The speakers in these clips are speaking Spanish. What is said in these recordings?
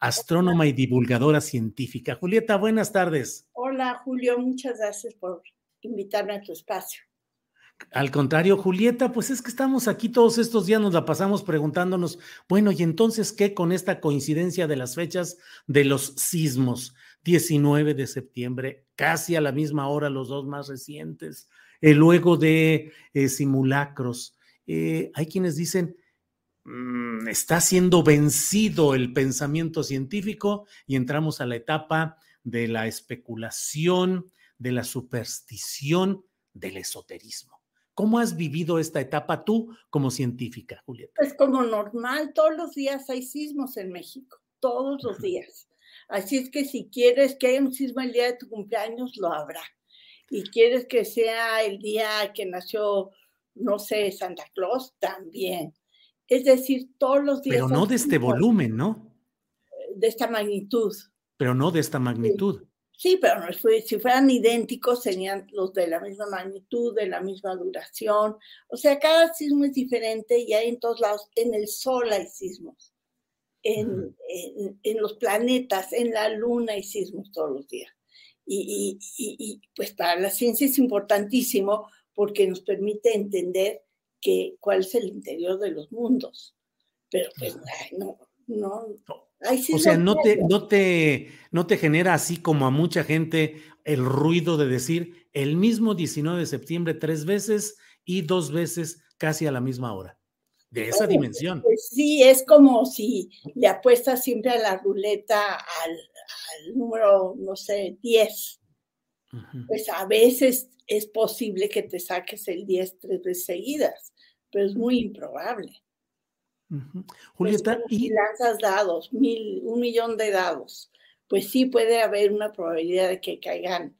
Astrónoma y divulgadora científica. Julieta, buenas tardes. Hola, Julio, muchas gracias por invitarme a tu espacio. Al contrario, Julieta, pues es que estamos aquí todos estos días, nos la pasamos preguntándonos, bueno, y entonces, ¿qué con esta coincidencia de las fechas de los sismos? 19 de septiembre, casi a la misma hora, los dos más recientes, eh, luego de eh, simulacros. Eh, hay quienes dicen, Mm, está siendo vencido el pensamiento científico y entramos a la etapa de la especulación, de la superstición, del esoterismo. ¿Cómo has vivido esta etapa tú como científica, Julieta? Pues como normal, todos los días hay sismos en México, todos los días. Así es que si quieres que haya un sismo el día de tu cumpleaños, lo habrá. Y quieres que sea el día que nació, no sé, Santa Claus, también. Es decir, todos los días. Pero no de este volumen, ¿no? De esta magnitud. Pero no de esta magnitud. Sí, pero si fueran idénticos, serían los de la misma magnitud, de la misma duración. O sea, cada sismo es diferente y hay en todos lados. En el Sol hay sismos. En, los planetas, en la Luna hay sismos todos los días. Y, y pues para la ciencia es importantísimo porque nos permite entender que, cuál es el interior de los mundos. Pero pues no, no. o sea, no te, no, te, no te genera así como a mucha gente el ruido de decir el mismo 19 de septiembre tres veces y dos veces casi a la misma hora. De esa dimensión. Pues sí, es como si le apuestas siempre a la ruleta al, número, no sé, 10. Pues a veces es posible que te saques el 10 tres veces seguidas, pero es muy improbable. Julieta, y lanzas dados, mil, un millón de dados, pues sí puede haber una probabilidad de que caigan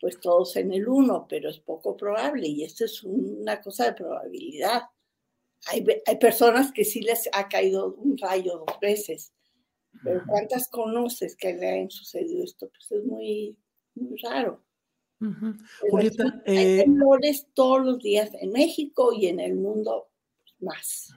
pues todos en el uno, pero es poco probable y esto es una cosa de probabilidad. Hay, hay personas que sí les ha caído un rayo dos veces, pero ¿cuántas conoces que le han sucedido esto? Pues es muy, muy raro. Julieta, hay eh, temblores todos los días en México y en el mundo más.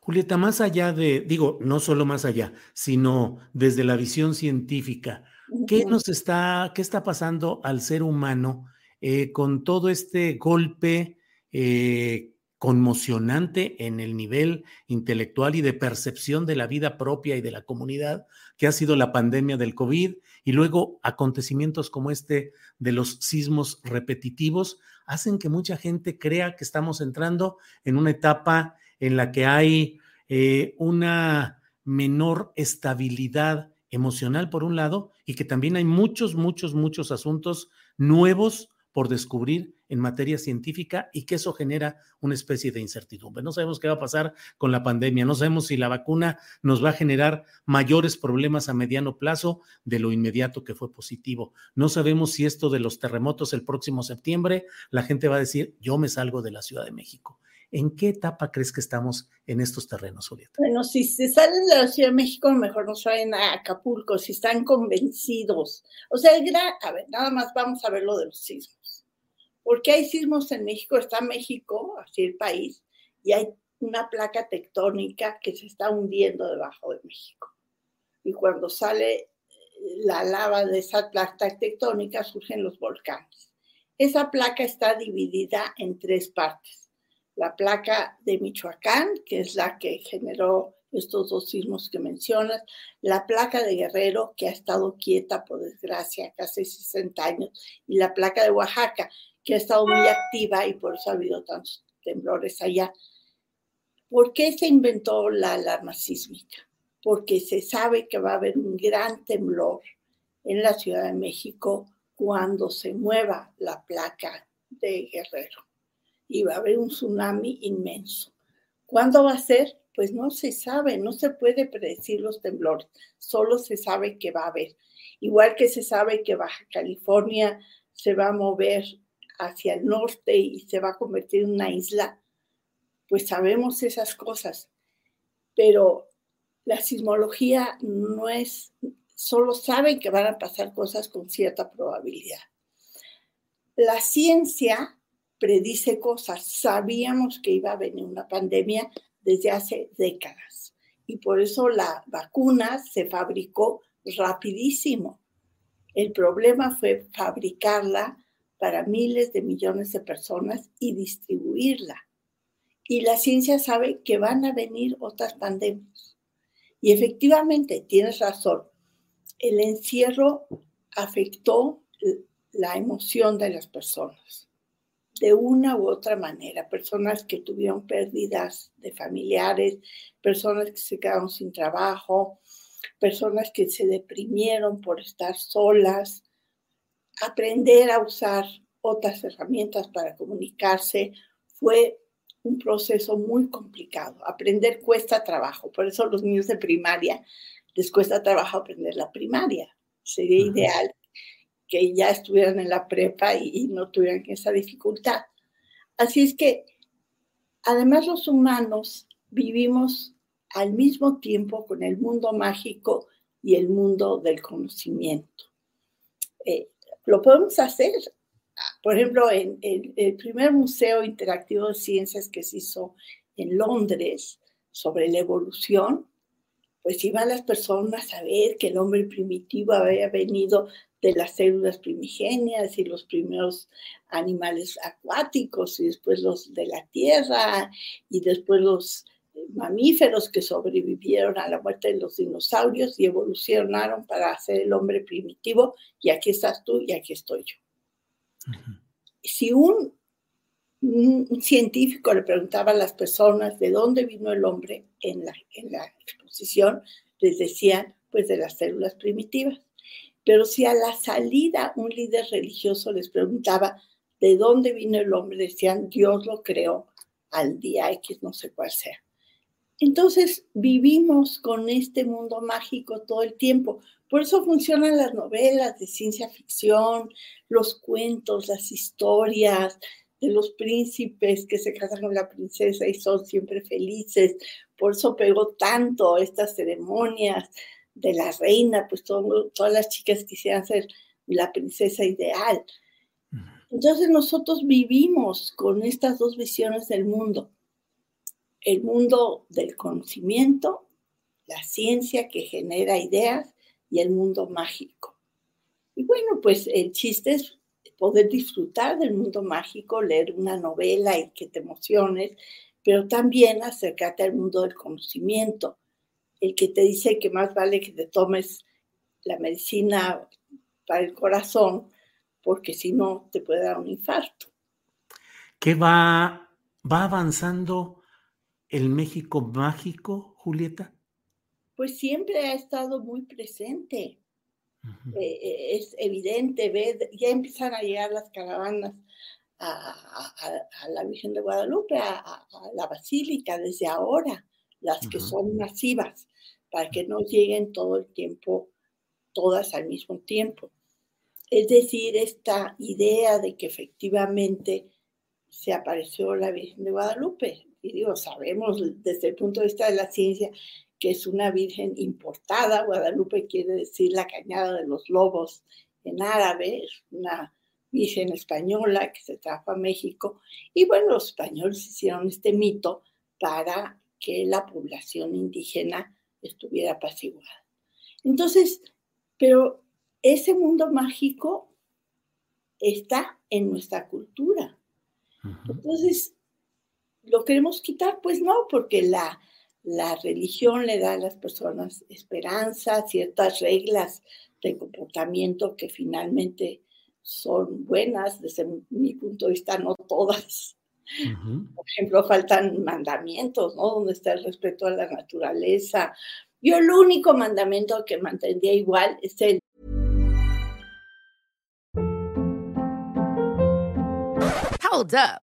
Julieta, más allá de, digo, no solo más allá, sino desde la visión científica, ¿qué nos está, qué está pasando al ser humano eh, con todo este golpe eh, conmocionante en el nivel intelectual y de percepción de la vida propia y de la comunidad que ha sido la pandemia del COVID y luego acontecimientos como este de los sismos repetitivos hacen que mucha gente crea que estamos entrando en una etapa en la que hay eh, una menor estabilidad emocional por un lado y que también hay muchos, muchos, muchos asuntos nuevos por descubrir en materia científica y que eso genera una especie de incertidumbre. No sabemos qué va a pasar con la pandemia, no sabemos si la vacuna nos va a generar mayores problemas a mediano plazo de lo inmediato que fue positivo. No sabemos si esto de los terremotos el próximo septiembre, la gente va a decir, yo me salgo de la Ciudad de México. ¿En qué etapa crees que estamos en estos terrenos, Julieta? Bueno, si se salen de la Ciudad de México, mejor nos vayan a Acapulco, si están convencidos. O sea, nada más vamos a ver lo de los sismos porque hay sismos en México, está México, así el país, y hay una placa tectónica que se está hundiendo debajo de México. y cuando sale la lava de esa placa tectónica surgen los volcanes. Esa placa está dividida en tres partes. La placa de Michoacán, que es la que generó estos dos sismos que mencionas, la placa de Guerrero, que ha estado quieta, por desgracia, casi 60 años, y la placa de Oaxaca, que ha estado muy activa y por eso ha habido tantos temblores allá. ¿Por qué se inventó la alarma sísmica? Porque se sabe que va a haber un gran temblor en la Ciudad de México cuando se mueva la placa de Guerrero. Y va a haber un tsunami inmenso. ¿Cuándo va a ser? Pues no se sabe, no se puede predecir los temblores, solo se sabe que va a haber. Igual que se sabe que Baja California se va a mover hacia el norte y se va a convertir en una isla, pues sabemos esas cosas, pero la sismología no es, solo saben que van a pasar cosas con cierta probabilidad. La ciencia predice cosas, sabíamos que iba a venir una pandemia desde hace décadas y por eso la vacuna se fabricó rapidísimo. El problema fue fabricarla para miles de millones de personas y distribuirla y la ciencia sabe que van a venir otras pandemias. Y efectivamente, tienes razón, el encierro afectó la emoción de las personas de una u otra manera. Personas que tuvieron pérdidas de familiares, personas que se quedaron sin trabajo, personas que se deprimieron por estar solas, aprender a usar otras herramientas para comunicarse fue un proceso muy complicado. Aprender cuesta trabajo, por eso los niños de primaria les cuesta trabajo aprender la primaria. Sería ideal que ya estuvieran en la prepa y, no tuvieran esa dificultad. Así es que, además los humanos vivimos al mismo tiempo con el mundo mágico y el mundo del conocimiento. Eh, lo podemos hacer. Por ejemplo, en, el primer museo interactivo de ciencias que se hizo en Londres sobre la evolución, pues iban las personas a ver que el hombre primitivo había venido de las células primigenias y los primeros animales acuáticos y después los de la tierra y después los mamíferos que sobrevivieron a la muerte de los dinosaurios y evolucionaron para ser el hombre primitivo y aquí estás tú y aquí estoy yo. Si un, científico le preguntaba a las personas de dónde vino el hombre en la, en la exposición, les decían pues de las células primitivas. Pero si a la salida un líder religioso les preguntaba de dónde vino el hombre, decían Dios lo creó al día X, no sé cuál sea. Entonces vivimos con este mundo mágico todo el tiempo. Por eso funcionan las novelas de ciencia ficción, los cuentos, las historias de los príncipes que se casan con la princesa y son siempre felices. Por eso pegó tanto estas ceremonias de la reina, pues todas las chicas quisieran ser la princesa ideal. Entonces nosotros vivimos con estas dos visiones del mundo. El mundo del conocimiento, la ciencia que genera ideas y el mundo mágico. Y bueno, pues el chiste es poder disfrutar del mundo mágico, leer una novela y que te emociones, pero también acercarte al mundo del conocimiento, el que te dice que más vale que te tomes la medicina para el corazón, porque si no te puede dar un infarto. ¿Qué va, va avanzando el México mágico, Julieta? pues siempre ha estado muy presente. Eh, eh, es evidente, ve, ya empiezan a llegar las caravanas a, la Virgen de Guadalupe, a, la Basílica, desde ahora, las que son masivas, para que no lleguen todo el tiempo, todas al mismo tiempo. Es decir, esta idea de que efectivamente se apareció la Virgen de Guadalupe. Y digo, sabemos desde el punto de vista de la ciencia que es una virgen importada. Guadalupe quiere decir la cañada de los lobos en árabe, es una virgen española que se trajo a México. Y bueno, los españoles hicieron este mito para que la población indígena estuviera apaciguada. Entonces, pero ese mundo mágico está en nuestra cultura. Entonces, ¿lo queremos quitar? Pues no, porque la, la religión le da a las personas esperanza, ciertas reglas de comportamiento que finalmente son buenas, desde mi punto de vista, no todas. Por ejemplo, faltan mandamientos, ¿no? Donde está el respeto a la naturaleza. Yo el único mandamiento que mantendría igual es el Hold up.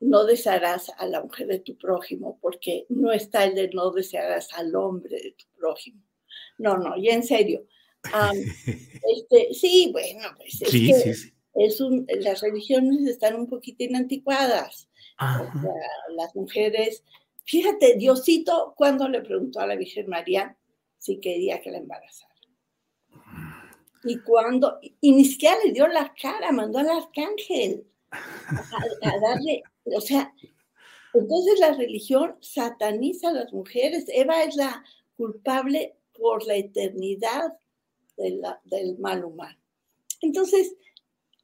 no desearás a la mujer de tu prójimo, porque no está el de no desearás al hombre de tu prójimo. No, no, ya en serio. este, sí, bueno, pues es que Es un, las religiones están un poquitín anticuadas. las mujeres, fíjate, Diosito, cuando le preguntó a la Virgen María si quería que la embarazara. Y cuando, y ni siquiera le dio la cara, mandó al arcángel a, darle, o sea, entonces la religión sataniza a las mujeres. Eva es la culpable por la eternidad del mal humano. Entonces,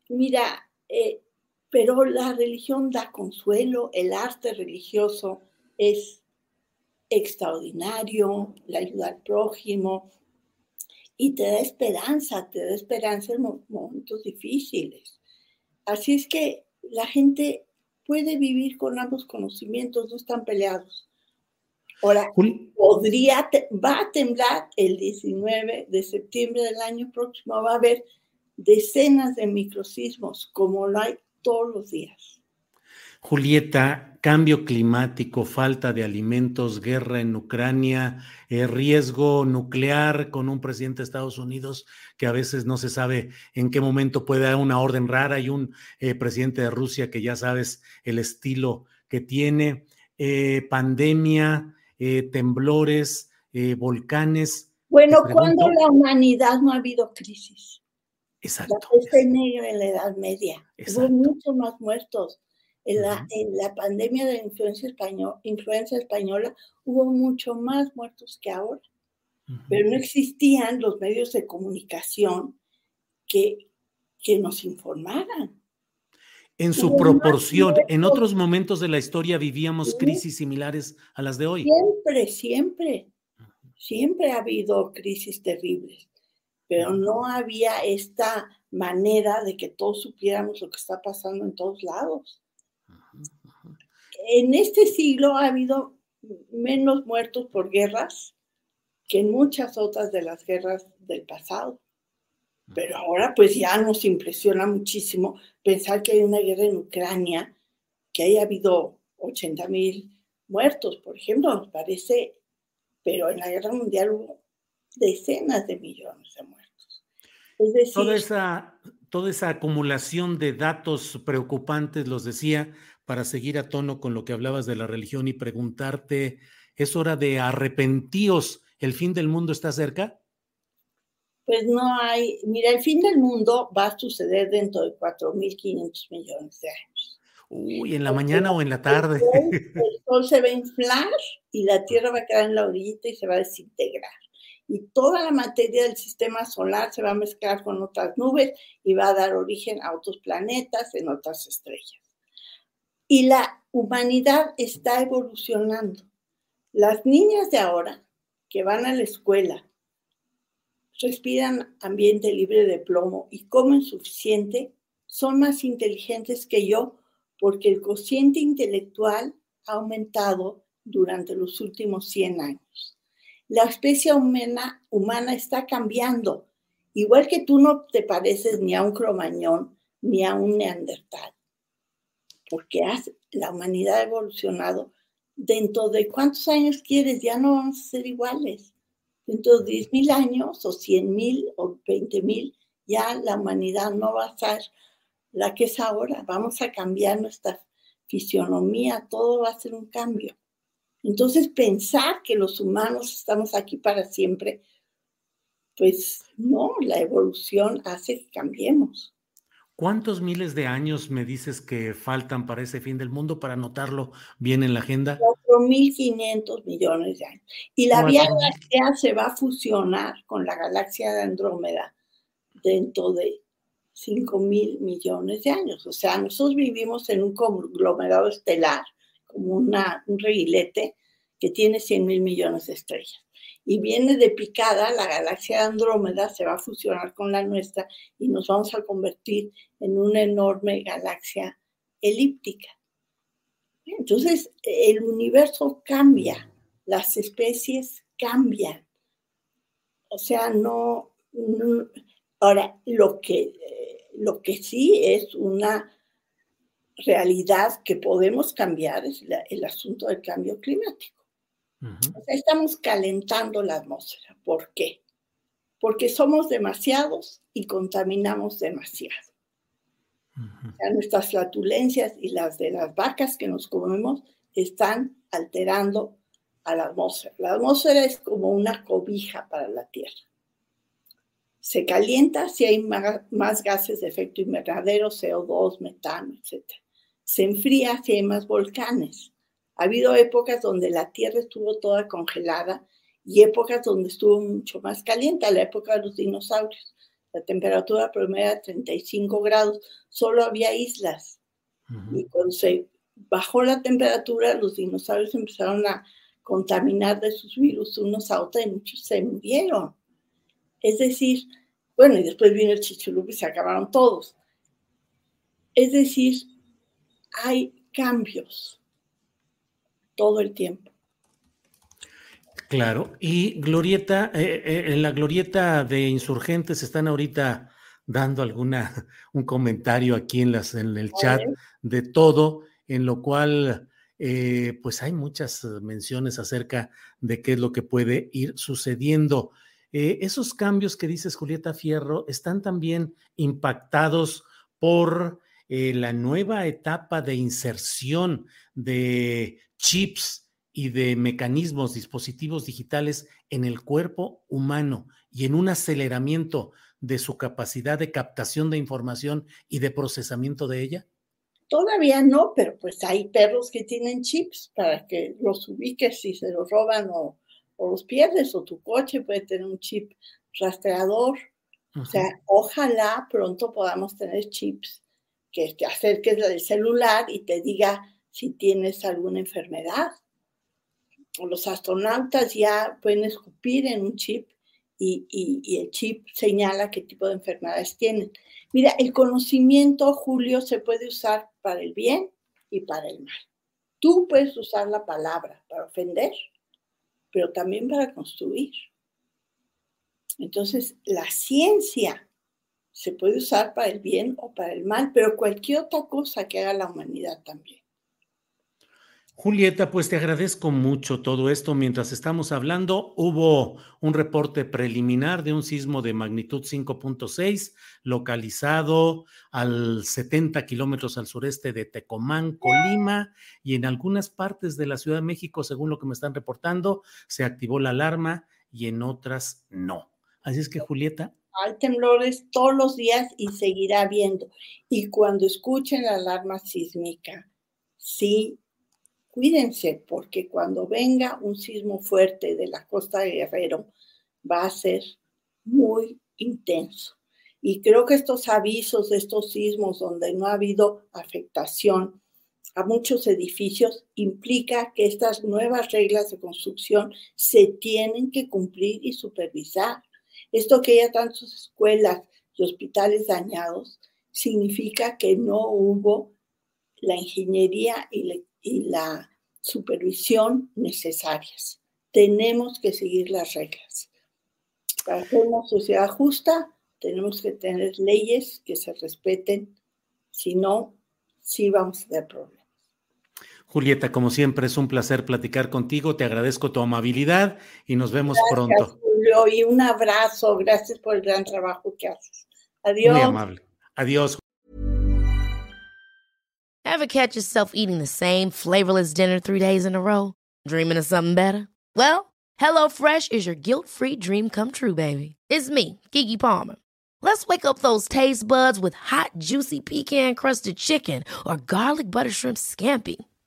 mira, eh, pero la religión da consuelo, el arte religioso es extraordinario, la ayuda al prójimo y te da esperanza, te da esperanza en momentos difíciles. Así es que la gente puede vivir con ambos conocimientos, no están peleados. Ahora, podría, va a temblar el 19 de septiembre del año próximo, va a haber decenas de microsismos, como lo hay todos los días. Julieta, cambio climático, falta de alimentos, guerra en Ucrania, eh, riesgo nuclear con un presidente de Estados Unidos que a veces no se sabe en qué momento puede dar una orden rara y un eh, presidente de Rusia que ya sabes el estilo que tiene, eh, pandemia, temblores, volcanes. Bueno, cuando la humanidad no ha habido crisis? Exacto. La peste negra en la Edad Media. Hubo muchos más muertos en la, en la pandemia de influencia, español, influencia española hubo mucho más muertos que ahora, pero no existían los medios de comunicación que, que nos informaran. En su proporción, en otros momentos de la historia vivíamos crisis similares a las de hoy. Siempre, siempre, siempre ha habido crisis terribles, pero no había esta manera de que todos supiéramos lo que está pasando en todos lados en este siglo ha habido menos muertos por guerras que en muchas otras de las guerras del pasado. Pero ahora pues ya nos impresiona muchísimo pensar que hay una guerra en Ucrania, que haya habido 80 mil muertos, por ejemplo, nos parece, pero en la guerra mundial hubo decenas de millones de muertos. Es decir, toda esa, toda esa acumulación de datos preocupantes, los decía, para seguir a tono con lo que hablabas de la religión y preguntarte, ¿es hora de arrepentíos? ¿El fin del mundo está cerca? Pues no hay, mira, el fin del mundo va a suceder dentro de 4.500 millones de años. Uy, ¿en la mañana o en la tarde? El sol, se va a inflar y la Tierra va a quedar en la orillita y se va a desintegrar. Y toda la materia del sistema solar se va a mezclar con otras nubes y va a dar origen a otros planetas en otras estrellas. Y la humanidad está evolucionando. Las niñas de ahora que van a la escuela respiran ambiente libre de plomo y comen suficiente, son más inteligentes que yo porque el cociente intelectual ha aumentado durante los últimos 100 años. La especie humana, humana está cambiando, igual que tú no te pareces ni a un cromañón ni a un neandertal, porque la humanidad ha evolucionado. Dentro de cuántos años quieres, ya no vamos a ser iguales. Dentro de 10 mil años o 100 mil o 20 mil, ya la humanidad no va a ser la que es ahora. Vamos a cambiar nuestra fisionomía, todo va a ser un cambio. Entonces, pensar que los humanos estamos aquí para siempre, pues no, la evolución hace que cambiemos. ¿Cuántos miles de años me dices que faltan para ese fin del mundo para anotarlo bien en la agenda? 4.500 millones de años. Y la Vía Láctea se va a fusionar con la galaxia de Andrómeda dentro de 5 mil millones de años. O sea, nosotros vivimos en un conglomerado estelar, como una, un reguilete que tiene 100 mil millones de estrellas. Y viene de picada, la galaxia de Andrómeda se va a fusionar con la nuestra y nos vamos a convertir en una enorme galaxia elíptica. Entonces, el universo cambia, las especies cambian. O sea, no, ahora, lo que lo que sí es una realidad que podemos cambiar es el asunto del cambio climático. Estamos calentando la atmósfera. ¿Por qué? Porque somos demasiados y contaminamos demasiado. nuestras flatulencias y las de las vacas que nos comemos están alterando a la atmósfera. La atmósfera es como una cobija para la Tierra. Se calienta si hay más gases de efecto invernadero, CO2, metano, etc. Se enfría si hay más volcanes. Ha habido épocas donde la Tierra estuvo toda congelada y épocas donde estuvo mucho más caliente, la época de los dinosaurios. La temperatura promedio era 35 grados, solo había islas. Y cuando se bajó la temperatura, los dinosaurios empezaron a contaminar de sus virus unos a otros y muchos se murieron. Es decir, bueno, y después vino el chichulup y se acabaron todos. Es decir, hay cambios todo el tiempo. Claro, y Glorieta, eh, eh, en la Glorieta de Insurgentes están ahorita dando alguna, un comentario aquí en, las, en el chat de todo, en lo cual eh, pues hay muchas menciones acerca de qué es lo que puede ir sucediendo. Eh, esos cambios que dices, Julieta Fierro, están también impactados por eh, la nueva etapa de inserción de chips y de mecanismos, dispositivos digitales en el cuerpo humano y en un aceleramiento de su capacidad de captación de información y de procesamiento de ella? Todavía no, pero pues hay perros que tienen chips para que los ubiques si se los roban o, o los pierdes, o tu coche puede tener un chip rastreador. O sea, ojalá pronto podamos tener chips que te acerques del celular y te diga si tienes alguna enfermedad. Los astronautas ya pueden escupir en un chip y, y, el chip señala qué tipo de enfermedades tienen. Mira, el conocimiento, Julio, se puede usar para el bien y para el mal. Tú puedes usar la palabra para ofender pero también para construir. Entonces, la ciencia se puede usar para el bien o para el mal, pero cualquier otra cosa que haga la humanidad también. Julieta, pues te agradezco mucho todo esto. Mientras estamos hablando, hubo un reporte preliminar de un sismo de magnitud 5.6 localizado al 70 kilómetros al sureste de Tecomán, Colima, y en algunas partes de la Ciudad de México, según lo que me están reportando, se activó la alarma y en otras no. Así es que, Julieta. Hay temblores todos los días y seguirá habiendo. Y cuando escuchen la alarma sísmica, sí cuídense porque cuando venga un sismo fuerte de la costa de Guerrero va a ser muy intenso. Y creo que estos avisos de estos sismos donde no ha habido afectación a muchos edificios implica que estas nuevas reglas de construcción se tienen que cumplir y supervisar. Esto que haya tantas escuelas y hospitales dañados significa que no hubo la ingeniería y, la supervisión necesarias. Tenemos que seguir las reglas. Para ser una sociedad justa, tenemos que tener leyes que se respeten, si no, sí vamos a tener problemas. Julieta, como siempre, es un placer platicar contigo. Te agradezco tu amabilidad y nos vemos pronto. Julio, y un abrazo. Gracias por el gran trabajo que haces. Adiós. Muy amable. Adiós. Ever catch yourself eating the same flavorless dinner three days in a row? Dreaming of something better? Well, HelloFresh is your guilt-free dream come true, baby. It's me, Kiki Palmer. Let's wake up those taste buds with hot, juicy pecan-crusted chicken or garlic butter shrimp scampi.